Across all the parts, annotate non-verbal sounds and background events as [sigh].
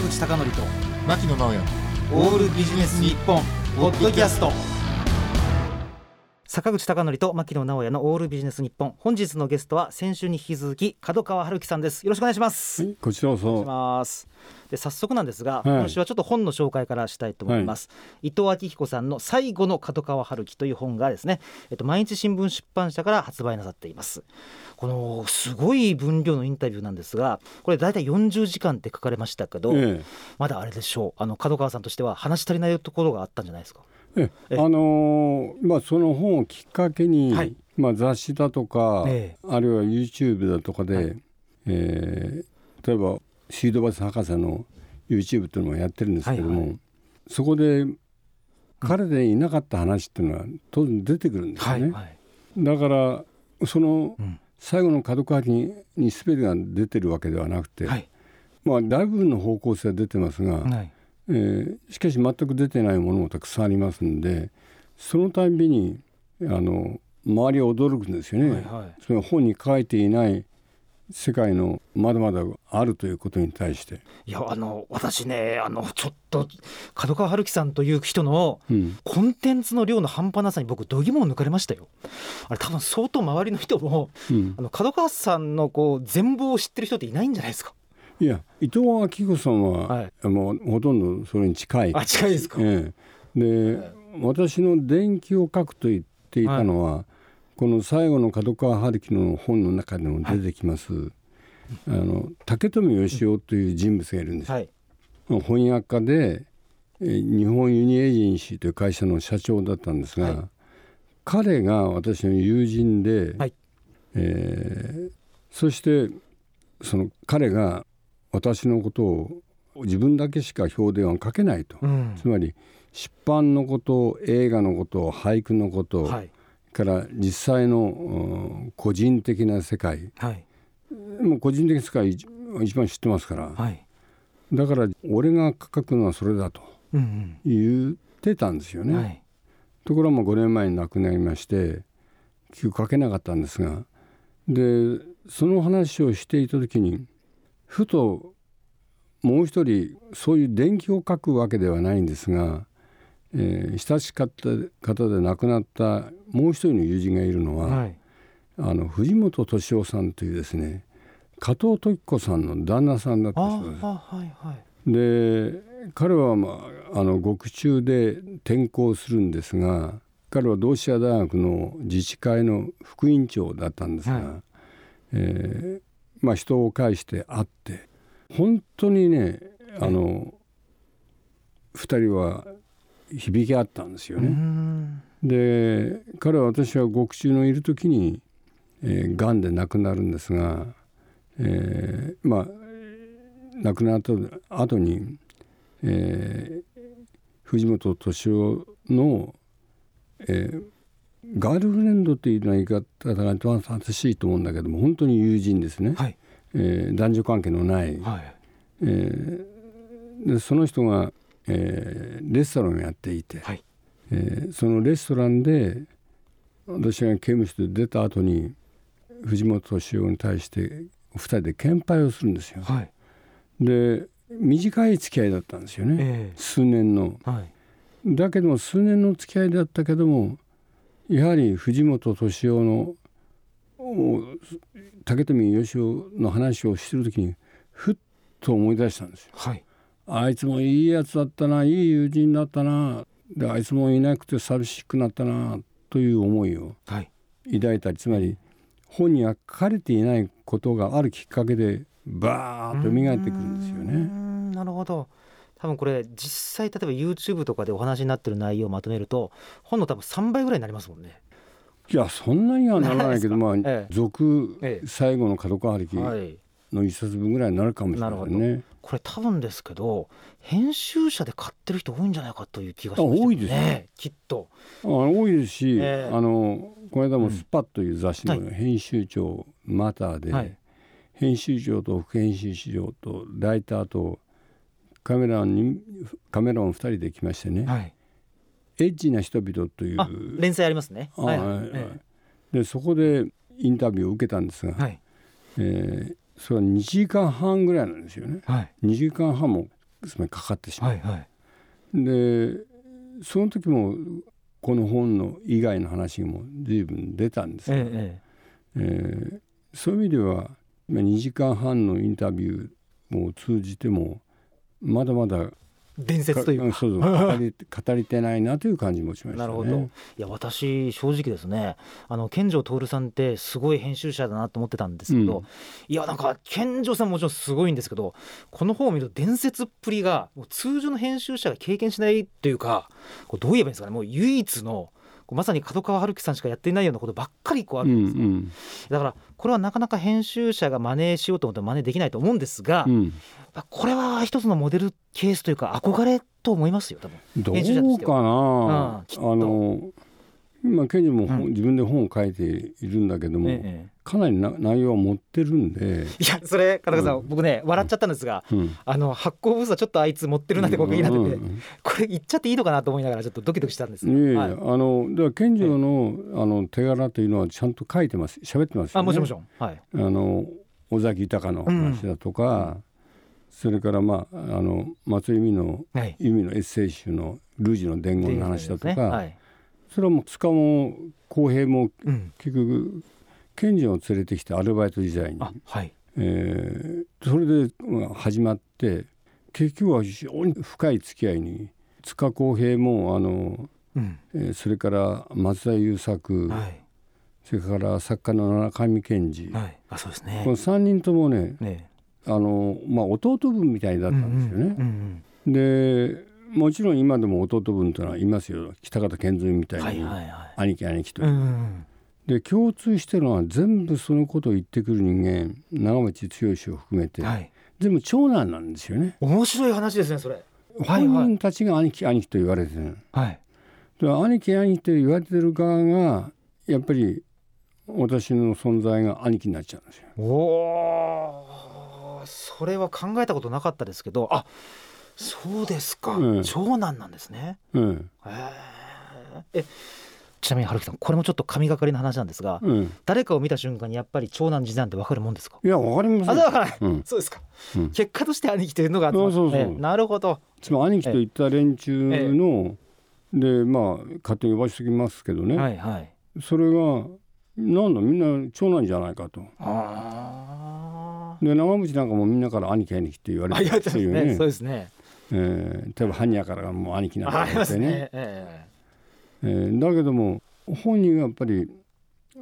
坂口孝則と牧野直哉オールビジネス日本ポッドキャスト坂口孝則と牧野直哉のオールビジネス日本本日のゲストは先週に引き続き角川春樹さんです。よろしくお願いします、はい、こちらこそ。ます。で早速なんですが、い。今週はちょっと本の紹介からしたいと思います、伊藤昭彦さんの最後の角川春樹という本がですね、えっと、毎日新聞出版社から発売なさっています。このすごい分量のインタビューなんですがこれ大体40時間って書かれましたけど、え。まだあれでしょう。あの角川さんとしては話し足りないところがあったんじゃないですか？え、ええあのーまあその本をきっかけに、はい。まあ雑誌だとか、えあるいは YouTube だとかで、はい。えー例えばシードバス博士の YouTube っていうのもやってるんですけども、はいはそこで彼でいなかった話っていうのは当然出てくるんですよね。はいだからそのうん。最後の角川にに全てが出てるわけではなくて、はい。まあ大部分の方向性は出てますが、はいえーしかし全く出てないものもたくさんありますんでそのたんびにあの周りは驚くんですよね、はいはい。その本に書いていない世界のまだまだあるということに対して、いやあの私ねあのちょっと角川春樹さんという人のうん。コンテンツの量の半端なさに僕度肝を抜かれましたよ。あれ多分相当周りの人もうん。あの角川さんのこう全貌を知ってる人っていないんじゃないですかいや伊藤昭子さんは、はい。もうほとんどそれに近い。あ近いですか、ええ。で、私の伝記を書くと言っていたのは、この最後の角川春樹の本の中でも出てきます、あの竹富義雄という人物がいるんです、はい。翻訳家でえー日本ユニエージェンシーという会社の社長だったんですが、はい。彼が私の友人で、はい。えーそしてその彼が私のことを自分だけしか評伝は書けないと、うん。つまり出版のこと映画のこと俳句のこと、はい。から実際のうん個人的な世界。はい。もう個人的な世界一一番知ってますから、はい。だから俺が書くのはそれだとうん言ってたんですよね。うんはい。ところが5年前に亡くなりまして結局書けなかったんですが。でその話をしていた時にふともう一人そういう伝記を書くわけではないんですが、えー親しかった方で亡くなったもう一人の友人がいるのは、はい。あの藤本敏夫さんというですね加藤時子さんの旦那さんだったあそうです。あはいはい。で彼は、まあ、あの獄中で転校するんですが彼は同志社大学の自治会の副院長だったんですが、はい。えーまあ、人を介して会って本当にねあの2人は響き合ったんですようね。んで彼は私は獄中のいる時に、えー、癌で亡くなるんですが、えーまあ亡くなった後に、えー藤本敏夫の、えーガールフレンドというような言い方が正しいと思うんだけども本当に友人ですね、はい。えー男女関係のない、はい。えーでその人が、えーレストランをやっていて、はい。えーそのレストランで私が刑務所で出た後に藤本敏夫に対して2人で献杯をするんですよ。はい。で短い付き合いだったんですよね、え数年の。えはい。だけども数年の付き合いだったけどもやはり藤本敏夫のお竹富義雄の話をしてる時にふっと思い出したんですよ。はいあいつもいいやつだったないい友人だったなであいつもいなくて寂しくなったなという思いをはい抱いたりつまり本には書かれていないことがあるきっかけでバーッと蘇ってくるんですよね。んなるほど多分これ実際例えば YouTube とかでお話になってる内容をまとめると本の多分3倍ぐらいになりますもんね。いやそんなにはならないけど [laughs] まあ、ええ。続、ええ。最後の角川春樹はい。の一冊分ぐらいになるかもしれないね。これ多分ですけど編集者で買ってる人多いんじゃないかという気がしますあ多いですねきっと。あ多いですし、ええ。あのこの間も「スパッという雑誌のうんは編集長マターで、はい。編集長と副編集長とライターとカメラにカメラマン2人で来ましてね、はい。エッジな人々という。あ連載ありますね。あはい。でそこでインタビューを受けたんですが、えはい。えーそれは2時間半ぐらいなんですよね。はい。2時間半もつまりかかってしまう。はいはい。でその時もこの本の以外の話も随分出たんですけど、ええーそういう意味では今2時間半のインタビューを通じてもまだまだえ伝説というか。かそう [laughs] 語り語りてないなという感じもしましたね。なるほど。いや私正直ですね。あの健城徹さんってすごい編集者だなと思ってたんですけど、うん。いやなんか健城さんもちろんすごいんですけどこの本を見ると伝説っぷりがもう通常の編集者が経験しないというかこうどう言えばいいんですかね。もう唯一のまさに角川春樹さんしかやっていないようなことばっかりこうあうんうるんです。よ、んだからこれはなかなか編集者が真似しようと思っても真似できないと思うんですが、うん、これは一つのモデルケースというか憧れと思いますよ多分。どうかな、うんあの今ケンジも本、うん。自分で本を書いているんだけども、ええかなりな内容を持ってるんで、いやそれ金子さん、う僕ね笑っちゃったんですが、うん、あの発行部数はちょっとあいつ持ってるなって僕言いなってて、うん。うんこれ言っちゃっていいのかなと思いながらちょっとドキドキしたんですいえいえはい。あのだから健丈の,、あの手柄というのはちゃんと書いてます。喋ってますよね。あもちろんもちろん。はい。あの尾崎豊の話だとか、それからまああの松井由美のはい。由美のエッセイ集の「ルージュの伝言」の話だとか、ね。はいそれはもう塚も浩平もうん、結局賢治を連れてきてアルバイト時代にあ、はい。えーそれでまあ始まって結局は非常に深い付き合いに塚浩平もあの、うん。えーそれから松田優作、はい。それから作家の中上健二、はい。あそうですね。この3人ともねね。あの、まあ、弟分みたいだったんですよね。うんうん。でもちろん今でも弟分というのはいますよ。北方健三みたいいに、兄貴兄貴と。いう。うんうん。で共通してるのは全部そのことを言ってくる人間長渕剛を含めて、はい。全部長男なんですよね。面白い話ですねそれ。はい本人たちが兄貴兄貴と言われてる。はい。で兄貴兄貴と言われてる側がやっぱり私の存在が兄貴になっちゃうんですよ。おー。それは考えたことなかったですけど。あそうですか、うん。長男なんですね。うん。えちなみに春樹さんこれもちょっと神がかりな話なんですが、うん、誰かを見た瞬間にやっぱり長男次男って分かるもんですか？いやわかりません。あそうん。そうですか、うん。結果として兄貴というのがそうそうそう。えなるほど。つまり兄貴と言った連中の、でまあ勝手に呼ばしておきますけどね、はいはい。それがなんだみんな長男じゃないかと。あで長渕なんかもみんなから兄貴兄貴って言われてあ言われてまするよねね。そうですねえー、例えば般若からもう兄貴なんあありまて言われてねすねええーだけども本人はやっぱり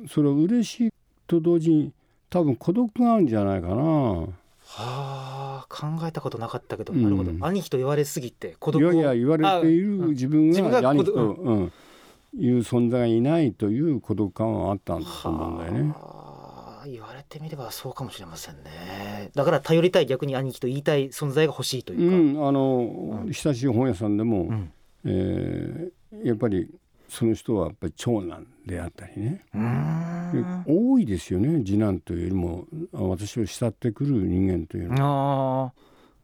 それは嬉しいと同時に多分孤独があるんじゃないかな。えはあ考えたことなかったけど、なるほど。うん。兄貴と言われすぎて孤い独を。やいや言われている自分がが兄貴と、うん、いう存在がいないという孤独感はあったんだと思うんだよね。はあ言われてみればそうかもしれませんね。だから頼りたい逆に兄貴と言いたい存在が欲しいといううか、ん、あの、うん。親しい本屋さんでも、うん。えーやっぱりその人はやっぱり長男であったりね、多いですよね次男というよりもあ私を慕ってくる人間というのは。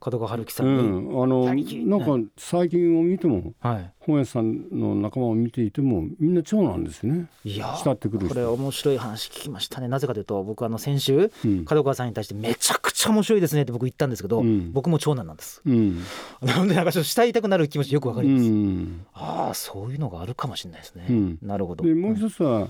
ああ角川春樹さうんに、ん、あのなんか最近を見てもはい。本屋さんの仲間を見ていてもみんな長男ですね。いや慕ってくる人。これ面白い話聞きましたね。なぜかというと僕あの先週うん。角川さんに対してめちゃくちゃ面白いですねって僕言ったんですけど、うん。僕も長男なんです。うん。なのでなんかちょっと慕いたくなる気持ちよくわかうります、ん。ああそういうのがあるかもしれないですね、うん。なるほど。でもう一つは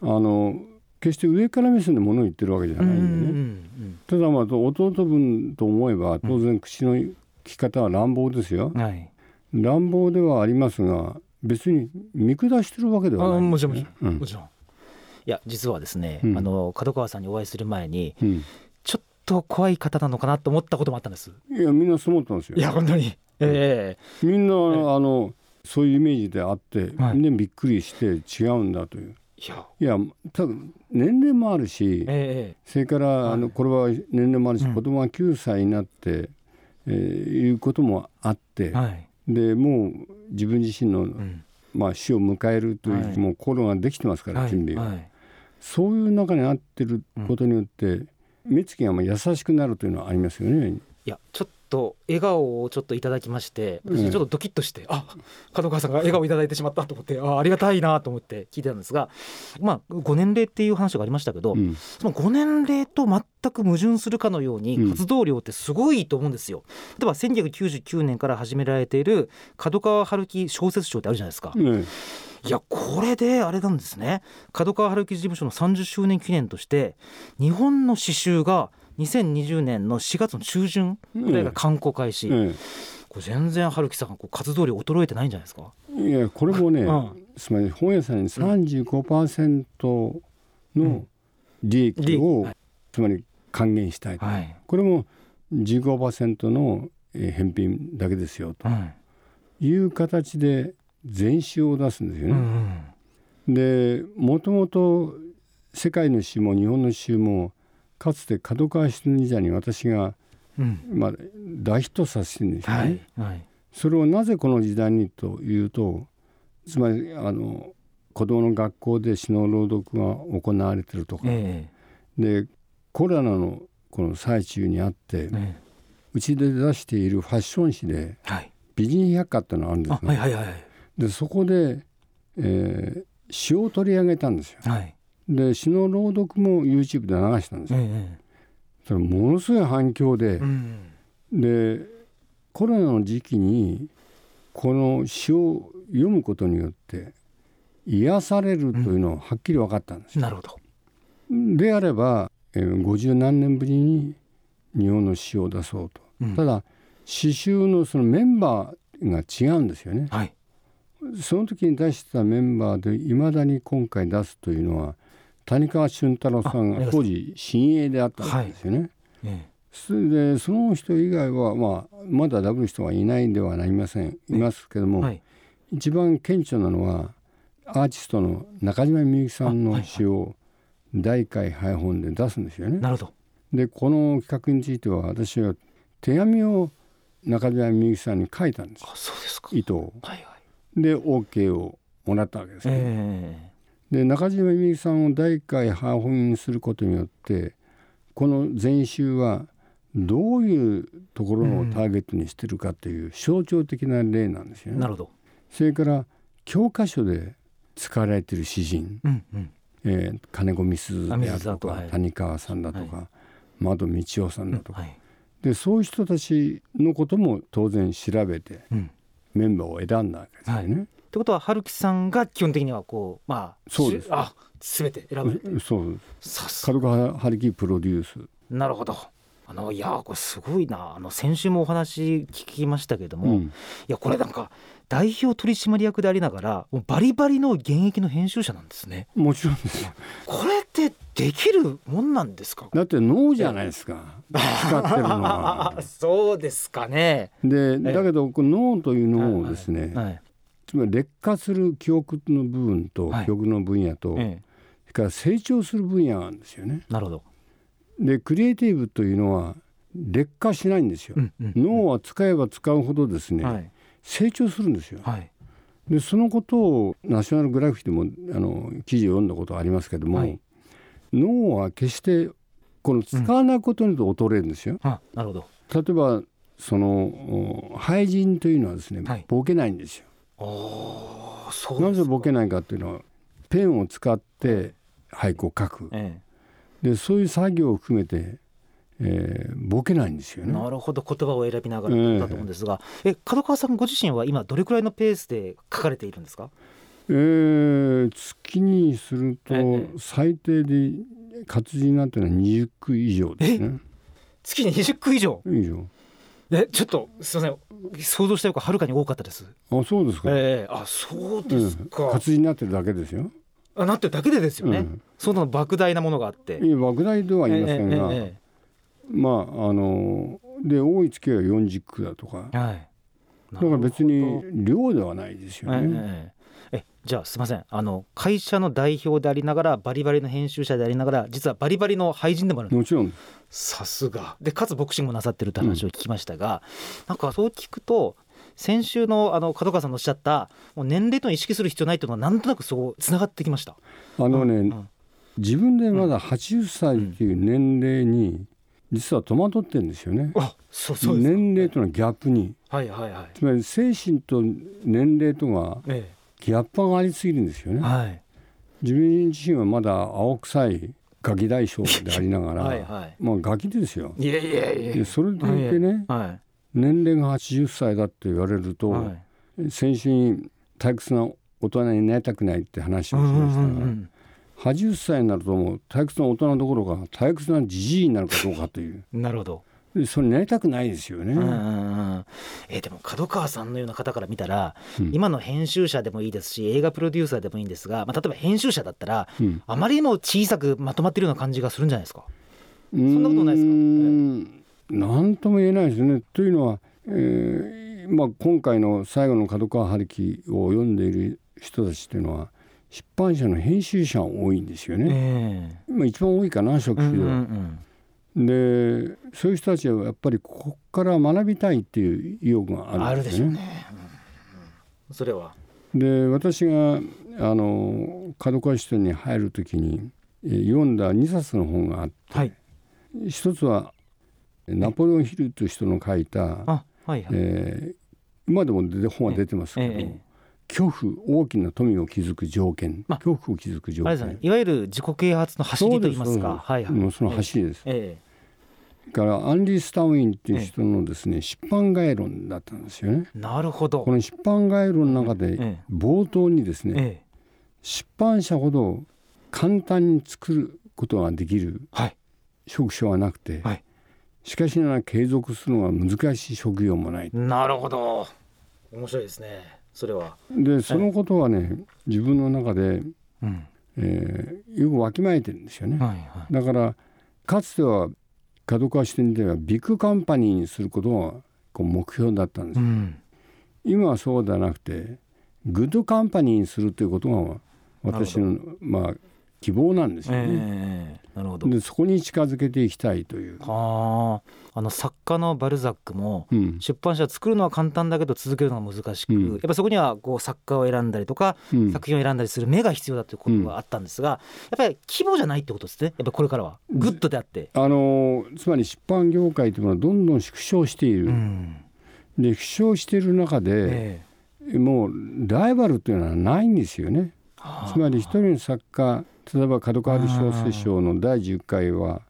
あの決して上から目線で物を言ってるわけじゃないんでね、うんただまあ弟分と思えば当然口の利き方は乱暴ですよ。うんはい。乱暴ではありますが別に見下してるわけではないあもちろんもちろん、うん。もちろん。いや実はですね、うん。あの角川さんにお会いする前にうん。ちょっと怖い方なのかなと思ったこともあったんです。いやみんなそう思ってますよ。いや本当に。ええ。みんな、え。あのそういうイメージであって、はい。みんなびっくりして違うんだといういや。多分年齢もあるしええそれから、はい。あのこれは年齢もあるし、うん。子供が9歳になって、えーいうこともあって、はい、でもう自分自身の、うん、まあ、死を迎えるという、はい。もう心ができてますから、はい準備は、はい。そういう中にあってることによって、目つきがまあ優しくなるというのはありますよね。いやちょっと笑顔をちょっといただきまして私ちょっとドキッとして、うん、あ角川さんが笑顔いただいてしまったと思ってあありがたいなと思って聞いてたんですがまあご年齢っていう話がありましたけど、うん、そのご年齢と全く矛盾するかのように活動量ってすごいと思うんですよ。例えば1999年から始められている角川春樹小説賞ってあるじゃないですか。うん。いやこれであれなんですね。角川春樹事務所の30周年記念として日本の詩集が2020年の4月の中旬ぐらいが刊行開始、うん。これ全然春樹さんこう活動量衰えてないんじゃないですか？いやこれもね、うん、つまり本屋さんに35%の利益を、うん、つまり還元したい、はい、これも15%の返品だけですよと。いう形で全集を出すんですよね。うんうん、でもともと世界の詩も日本の詩もかつて角川七忍者に私が、うん、まあ、大ヒットさせてるんですよね、はいはい、それをなぜこの時代にというとつまりあの子どもの学校で詩の朗読が行われてるとか、えー、でコロナのこの最中にあって、うちで出しているファッション誌で、はい、美人百科っていうのがあるんですね。はいはいはい、でそこで、えー、詩を取り上げたんですよ。はい、で詩の朗読も YouTube で流したんですよ。えそれものすごい反響で、うん、でコロナの時期にこの詩を読むことによって癒されるというのははっきり分かったんです、うん、なるほど。であれば五十何年ぶりに日本の詩を出そうと、うん、ただ詩集のそのメンバーが違うんですよね、はい、その時に出したメンバーでいまだに今回出すというのは谷川俊太郎さんが当時新鋭であったんですよね。はい。それでその人以外は、まあ、まだダブる人はいないんではなりません。いますけども、はい、一番顕著なのはアーティストの中島みゆきさんの詩を第1回配本で出すんですよね。なるほど。でこの企画については私は手紙を中島みゆきさんに書いたんです。あそうですか。意図を。はいはい、で OK をもらったわけですね。えーで中島みゆきさんを第1回破本することによってこの全集はどういうところをターゲットにしてるかという象徴的な例なんですよね。なるほど。それから教科書で使われている詩人、うんうん、えー、金子みすずであるとか、はい、谷川さんだとか、はい、窓道夫さんだとか、うんはい、でそういう人たちのことも当然調べて、うん、メンバーを選んだわけですよね。ってことは春樹さんが基本的にはこうまあそうです。あ全て選ばれてそうです。角川春樹プロデュース。なるほど。あのいやこれすごいな。あの先週もお話聞きましたけども、うん、いやこれなんか代表取締役でありながらもうバリバリの現役の編集者なんですね。もちろんです。これってできるもんなんですか？だって脳じゃないですか。[laughs] 使ってるのは。そうですかね。でだけど脳というのをですね、はいはいつまり劣化する記憶の部分と、記憶の分野と、それから成長する分野があるんですよね。なるほどでクリエイティブというのは劣化しないんですよ。うんうんうん、脳は使えば使うほどですね、はい、成長するんですよ。はい、でそのことをナショナルグラフィックでもあの記事を読んだことありますけども、はい、脳は決してこの使わないことによって衰えるんですよ。うん、なるほど例えばその廃人というのはですね、ボケないんですよ。あそうなぜボケないかっていうのはペンを使って俳句を書く、ええ、でそういう作業を含めて、えー、ボケないんですよね。なるほど言葉を選びながらだと思うんですが、ええ。角川さんご自身は今どれくらいのペースで書かれているんですか？えー、月にすると最低で活字になってるのは20句以上ですね。月に20句以上？以上えちょっとすみません。想像したよりはるかに多かったです。あそうですか。ええー、あそうですか、うん、活字になってるだけですよ。あなってるだけでですよね、うん、その莫大なものがあって。莫大では言いませんが、えーえー、まああので多い月は40区だとか、はい、だから別に量ではないですよね、えじゃあすみません。あの会社の代表でありながらバリバリの編集者でありながら実はバリバリの俳人でもあるもちろん。さすが。でかつボクシングもなさってるって話を聞きましたが、うん、なんかそう聞くと先週のあの角川さんのおっしゃったもう年齢と意識する必要ないというのはなんとなくそうつながってきました。あのね、うん、自分でまだ80歳っていう年齢に実は戸惑ってるんですよね。あそうそう年齢とのギャップに。はいはいはい。つまり精神と年齢とがえギャップがありすぎるんですよえ、ね。はい自分自身はまだ青臭いガキ大将でありながら [laughs] はいはまあガキですよ。い。いやいやいやでそれでいてねは年齢が80歳だって言われるいと、はい。先週に退屈な大人になりたくないって話をしましたが、ん80歳になるともう退屈な大人どころか退屈なじじいになるかどうかといううん。[laughs] なるほど。でそれになりたくないですよね。うんうんうん。えでも角川さんのような方から見たら、うん今の編集者でもいいですし映画プロデューサーでもいいんですが、まあ例えば編集者だったらうんあまりにも小さくまとまってるような感じがするんじゃないですか。そんなことないですか？なんとも言えないですね。というのは、えーまあ、今回の最後の角川春樹を読んでいる人たちというのは出版社の編集者が多いんですよね。ええまあ、一番多いかな初期うんうんうでは。ん。でそういう人たちはやっぱりここから学びたいっていう意欲がああるるんでよね。ですしょうね。うんうんそれは。で私があの角川支店に入る時にえー読んだ2冊の本があって、はい。一つはナポレオン・ヒルという人の書いた、あはいはい。えー今でも本は出てますけど、ええ恐怖大きな富を築く条件、まあ恐怖を築く条あれですね件。いわゆる自己啓発の走りと言いますか。はいはい。その走りです。えそれからアンディ・スタウィンっていう人のですね、出版概論だったんですよね。えなるほどこ。の出版概論の中でええ冒頭にですね、ええ出版社ほど簡単に作ることができるはい職種はなくて、はいしかしながら継続するのが難しい職業もない。なるほど。面白いですね。それは。でそのことはね自分の中で、うん。えーよくわきまえてるんですよね。はいはだからかつては角川支店ではビッグカンパニーにすることがこう目標だったんでい。うす、ん。今はそうではなくてグッドカンパニーにするということが私のまあ希望なんですよね。ええなるほど。でそこに近づけていきたいという。はあ。あの作家のバルザックも。うん出版社作るのは簡単だけど続けるのが難しく、うんやっぱそこにはこう作家を選んだりとか、うん作品を選んだりする目が必要だということがあったんですが、やっぱり規模じゃないってことですねやっぱこれからはグッドであって、あのつまり出版業界というのはどんどん縮小している。うんで縮小している中で、えもうライバルというのはないんですよね。えつまり一人の作家例えば角川春樹小説賞の第10回は、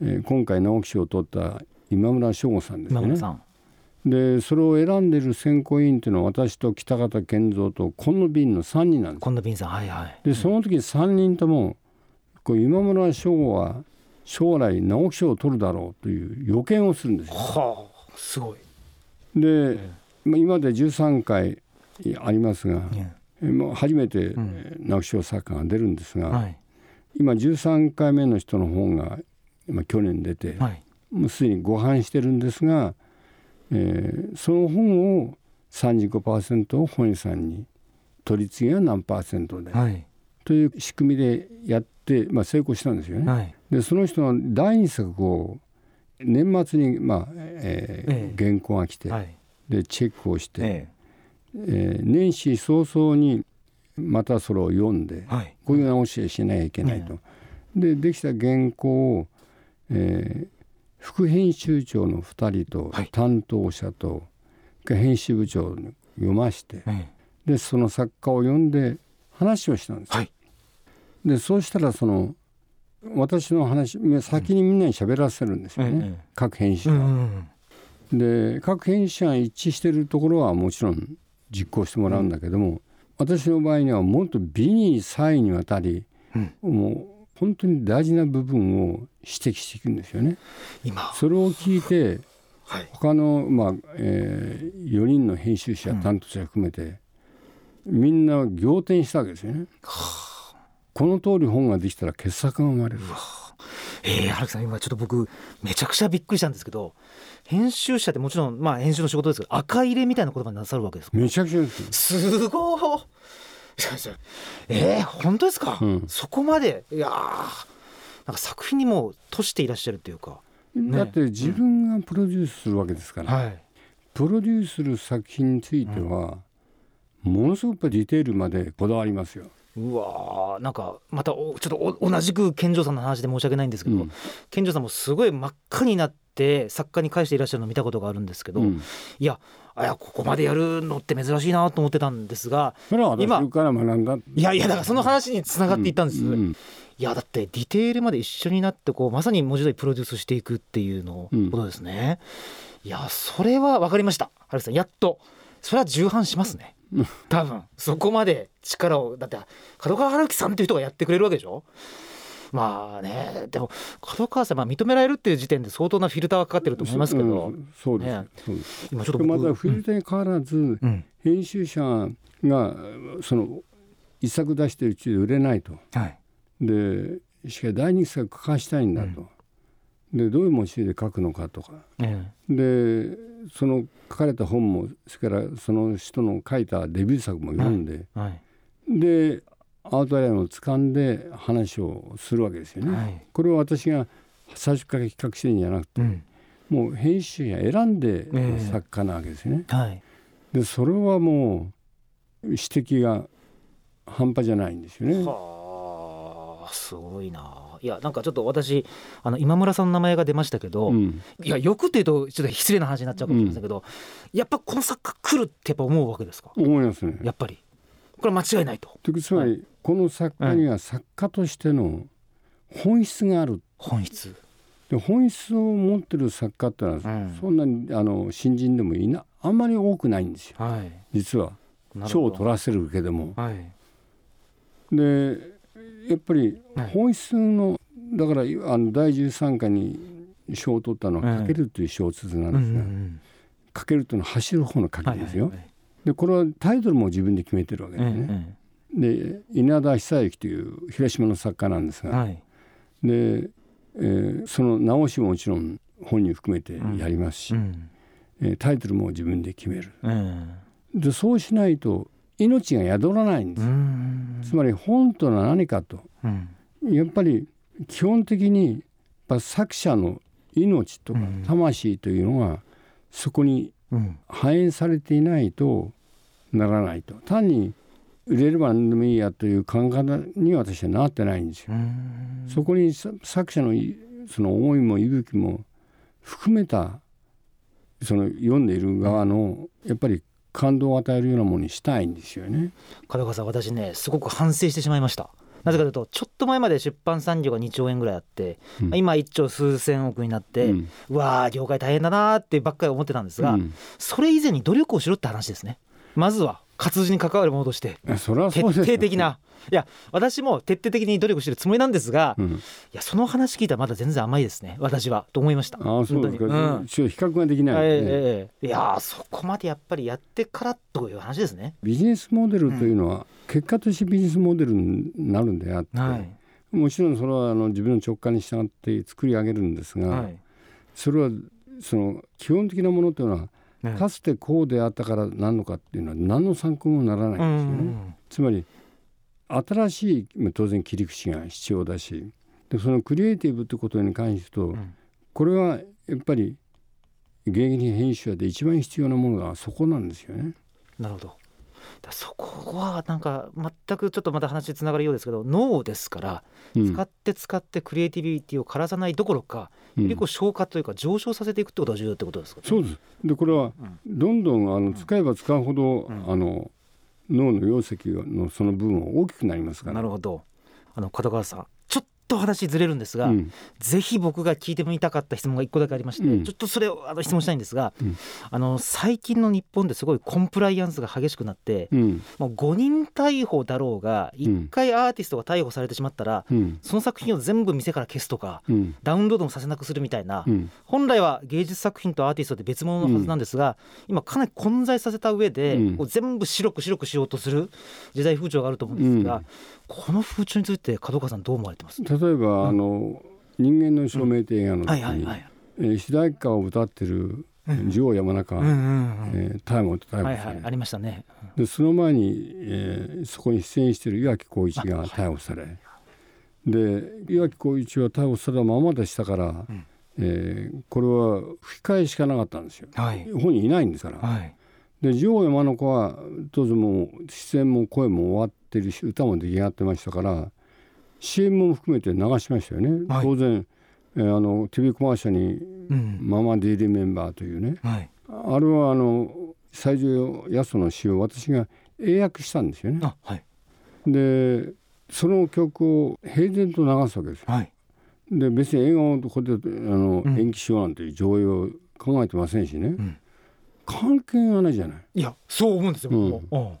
えー今回直木賞を取った今村翔吾さんですよね。でそれを選んでる選考委員というのは私と北方健三と今野瓶の3人なんです。今度ビンさんはいはいでその時3人ともこう今村翔吾は将来直木賞を取るだろうという予見をするんですよ。はあすごい、で、まあ、今まで13回ありますが、もう初めて直木賞作家が出るんですが、はい。今13回目の人の本が今去年出て、はい。もうすでにご飯してるんですが、えーその本を35%を本屋さんに取り次ぎは何パーセントで、はい。という仕組みでやって、まあ、成功したんですよね。はい。でその人の第二作を年末に、まあえーええ。原稿が来て、はい。でチェックをして、ええー年始早々にまたそれを読んで、えはい。こういう直しをしなきゃいけないと。でできた原稿を、えー副編集長の2人とはい。担当者と、編集部長に読ましてえでその作家を読んで話をしたんですよ。はい。でそうしたらその私の話先にみんなに喋らせるんですよね、ええ。各編集う者んが。で各編集者が一致してるところはもちろん実行してもらうんだけども、私の場合にはもっと美に際にわたり、うんもう本当に大事な部分を指摘していくんですよね。今それを聞いてはい他の、まあえー、4人の編集者担当者含めて、みんな仰天したわけですよね。この通り本ができたら傑作が生まれる。ええ、原木さん今ちょっと僕めちゃくちゃびっくりしたんですけど編集者ってもちろんまあ編集の仕事ですけど赤入れみたいな言葉になさるわけですか？めちゃくちゃですごいえー、本当ですか、うん。そこまでいやーなんか作品にもうとしていらっしゃるっていうか。だって自分がプロデュースするわけですから、はい。プロデュースする作品については、ものすごくディテールまでこだわりますよ。うわーなんかまたおちょっと同じく健丈さんの話で申し訳ないんですけど、うん。健丈さんもすごい真っ赤になって作家に返していらっしゃるのを見たことがあるんですけど、うん。いやあいやここまでやるのって珍しいなと思ってたんですがそれは私今から学んだ。いやいやだからその話につながっていったんです、うん。いやだってディテールまで一緒になってこうまさに文字通りプロデュースしていくっていうのうん。ことですね、いやそれは分かりました。春樹さんやっと。それは重版しますね。うん [laughs] 多分そこまで力をだって角川春樹さんっていう人がやってくれるわけでしょ？まあねでも角川さん、まあ、認められるっていう時点で相当なフィルターがかかってると思いますけど、うんそうです、ね。そうです。今ちょっと僕またフィルターに変わらず、うん。うん編集者がその一作出してるうちで売れないと。はい。でしかし第二作書かしたいんだと、でどういうモチーフで書くのかとか。えでその書かれた本もそれからその人の書いたデビュー作も読んで、えはい。でアウトラインを掴んで話をするわけですよね。はい。これを私が最初から企画してるんじゃなくてうん。もう編集者選んでええ。作家なわけですよね。はい。でそれはもう指摘が半端じゃないんですよね。はあすごいないやなんかちょっと私あの今村さんの名前が出ましたけど、うん。いやよくっていうとちょっと失礼な話になっちゃうかもしれませんけど、やっぱこの作家来るってやっぱ思うわけですか？思いますね。やっぱり。これは間違いないと。というつまり、この作家には作家としての本質がある。本質。で本質を持ってる作家ってのは、うん。そんなにあの新人でもいなあんまり多くないんですよ。はい。実は。賞を取らせるけども。はい。でやっぱりはい。本質のだからあの第13回に賞を取ったのは「うん。かける」という小説なうんんですがうん「かける」というのは走る方の書きはいですよ。でこれはタイトルも自分で決めてるわけうんですね。で稲田久之という広島の作家なんですが、で、えーその直しももちろん本人含めてやりますし、うん。えータイトルも自分で決める。うん。でそうしないと命が宿らないんでうす。ん。つまり本とは何かと。うん。やっぱり基本的にやっぱ作者の命とかうん。魂というのがそこにうん。反映されていないとならないと。単に売れれば何でもいいやという考え方に私はなってないんですよ。うん。そこにさ作者のいその思いも息吹も含めたその読んでいる側のやっぱり感動を与えるようなものにしたいんですよね。門川さん私ねすごく反省してしまいました。なぜかというとちょっと前まで出版産業が2兆円ぐらいあって、うん。今1兆数千億になって、ううんわー業界大変だなーってばっかり思ってたんですが、うん。それ以前に努力をしろって話ですね。まずは活字に関わるものとして徹底的な、いや私も徹底的に努力してるつもりなんですが、いうん、やその話聞いたらまだ全然甘いですね。私はと思いました。ああそうですか、うん。比較ができない。ね、ええええ。いやーそこまでやっぱりやってからという話ですね。ビジネスモデルというのは結果としてビジネスモデルになるんであって、はい。もちろんそれはあの自分の直感に従って作り上げるんですが、はい。それはその基本的なものというのはねかつてこうであったからなんのかっていうのは何の参考にもならないんですよね。つまり新しいまあ当然切り口が必要だしでそのクリエイティブということに関してと、んこれはやっぱり現役編集者で一番必要なものがそこなんですよね。なるほどだそこはなんか全くちょっとまた話つながるようですけど脳ですから、うん。使って使ってクリエイティビティを枯らさないどころか、うん。よりこう消化というか上昇させていくってことが重要ってことですか、ね、そうです。でこれはどんどんあの使えば使うほど、ん。あの脳の容積のその部分は大きくなりますから。なるほど。あの門川さんと話ずれるんですが、うん。ぜひ僕が聞いてみたかった質問が一個だけありまして、うん。ちょっとそれをあの質問したいんですが、うん。あの最近の日本ですごいコンプライアンスが激しくなって、うん。もう5人逮捕だろうが1回アーティストが逮捕されてしまったら、うん。その作品を全部店から消すとかうん。ダウンロードもさせなくするみたいな、うん。本来は芸術作品とアーティストって別物のはずなんですが、今かなり混在させた上で、うん。全部白く白くしようとする時代風潮があると思うんですが、うんこの風潮について門川さんどう思われてます？例えば、あの人間の証明って映画の時に、主題歌を歌ってるジョー山中、うんうんうんえー逮捕逮捕はいされ、はいありましたね。でその前に、えーそこに出演している岩城浩一が逮捕され、で岩城浩一は逮捕されたままでしたから、ん。えーこれは吹き替えしかなかったんですよ。はい。本人いないんですから。はい。でジョー山中は当然もう出演も声も終わっってるし歌も出来上がってましたから CM も含めて流しましたよね、はい。当然、えーあの TV コマーシャルにうん「ママデイリーメンバー」というね。はい。あれはあの西条八十の詩を私が英訳したんですよね。あはい。でその曲を平然と流すわけですよ。はい。で別に映画をここであの、うん。延期しようなんていう上映を考えてませんしね、ん。関係がないじゃない。いやそう思うんですよ、うん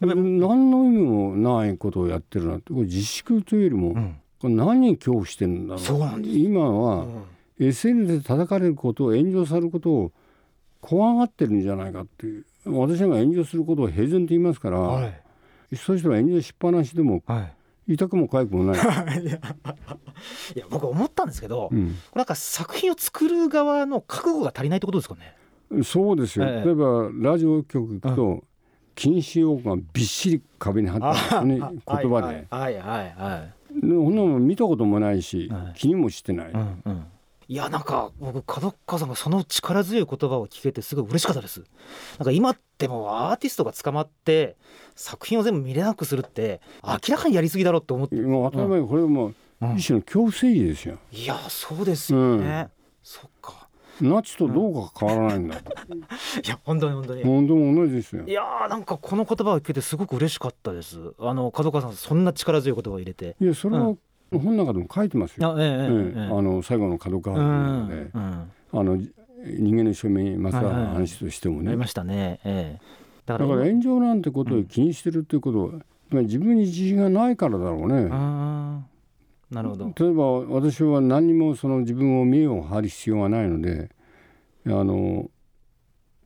何の意味もないことをやってるなって。これ自粛というよりも、うん。これ何に恐怖してるんだろう。そうなんです。今うは、ん SNS で叩かれることを炎上されることを怖がってるんじゃないかっていう。私が炎上することを平然と言いますから、はい。そういう人は炎上しっぱなしでもはい。痛くも痒くもない、[laughs] いやいや僕思ったんですけど、うん。なんか作品を作る側の覚悟が足りないってことですかね。そうですよ、ええ。例えばラジオ局行くと、禁止用語がびっしり壁に貼ってんでね言葉で、はいはいはいそんなもん見たこともないし、はい気にもしてない、うんうん。いやなんか僕角川さんがその力強い言葉を聞けてすごい嬉しかったです。なんか今ってもうアーティストが捕まって作品を全部見れなくするって明らかにやりすぎだろうって思って。もう当たり前これはもううん一種の恐怖政治ですよ、いやそうですよね。そっか。ナチとどうか変わらないんだと、うん、いや本当に本当に。本当も同じですよ。いやーなんかこの言葉を聞けてすごく嬉しかったです。あの角川さんそんな力強い言葉を入れて。いやそれは本の中でも書いてますよ、うん、ええええ、あの最後の角川の中で、うん、あの人間の証明まつわる話としてもね、ありましたね、ええ、だから炎上なんてことを気にしてるっていうことは、自分に自信がないからだろうね。なるほど。例えば私は何にもその自分を見栄を張る必要がないのであの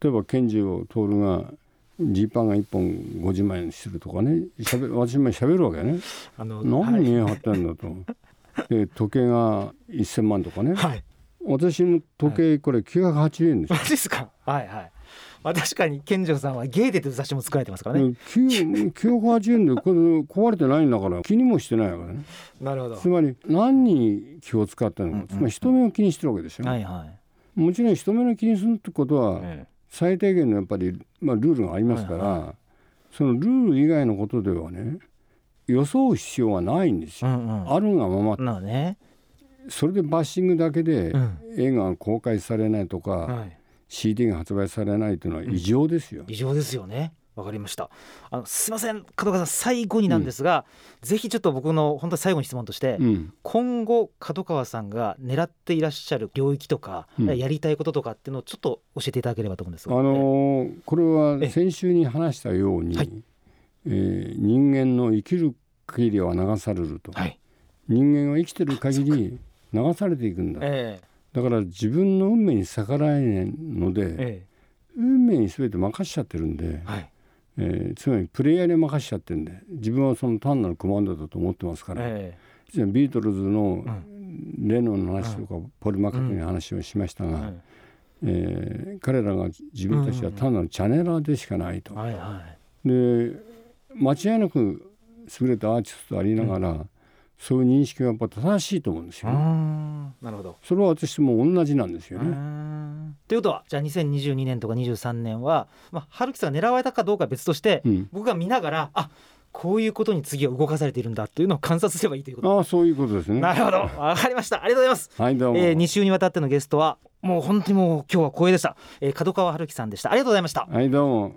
例えば拳銃を通るがジーパンが1本50万円するとかねしゃべ私もしゃべるわけねあの何に見栄張ってんだと。で時計が1,000万とかねはい。私の時計これ980円ですよマジですか。はいはい。まあ確かに健丈さんはゲーテという雑誌も作られてますからね。9 980円でこれ壊れてないんだから気にもしてないわけねなるほど。つまり何に気を使ってるのか、つまり人目を気にしてるわけですよ、はいはい。もちろん人目の気にするってことはえ最低限のやっぱり、まあ、ルールがありますから、そのルール以外のことではね予想必要はないんですえうよ、んうん。あるがままなのね。それでバッシングだけでうん映画が公開されないとか、はい。CD が発売されないというのは異常ですよ、異常ですよね。わかりました。あのすいません。角川さん最後になんですが、ぜひちょっと僕の本当に最後に質問として、うん。今後角川さんが狙っていらっしゃる領域とか、うん。やりたいこととかっていうのをちょっと教えていただければと思うんですあが。のーこれは先週に話したように、はい。えー人間の生きる限りは流されると、はい。人間は生きてる限り流されていくんだ。えだから自分の運命に逆らえないので、ええ。運命に全て任しちゃってるんでえ、はい。えーつまりプレイヤーに任しちゃってるんで自分はその単なるコマンドだと思ってますから、えじゃあビートルズのん。レノンの話とか、ポリ・マカートニーの話をしましたが、えはいえー彼らが自分たちは単なるチャネラーでしかないと。はいはい。で間違いなく優れたアーティストでありながら、そういう認識がやっぱ正しいと思うんですよ、ね。んなるほど。それは私も同じなんですよね。んということはじゃあ2022年とか23年は、まあ、春樹さんが狙われたかどうかは別として、うん僕が見ながらあこういうことに次は動かされているんだというのを観察すればいいということ。ああそういうことですね。なるほどわかりましたありがとうございます。はいどうも。えー、2週にわたってのゲストはもう本当にもう今日は光栄でした、えー、角川春樹さんでしたありがとうございましたはいどうも。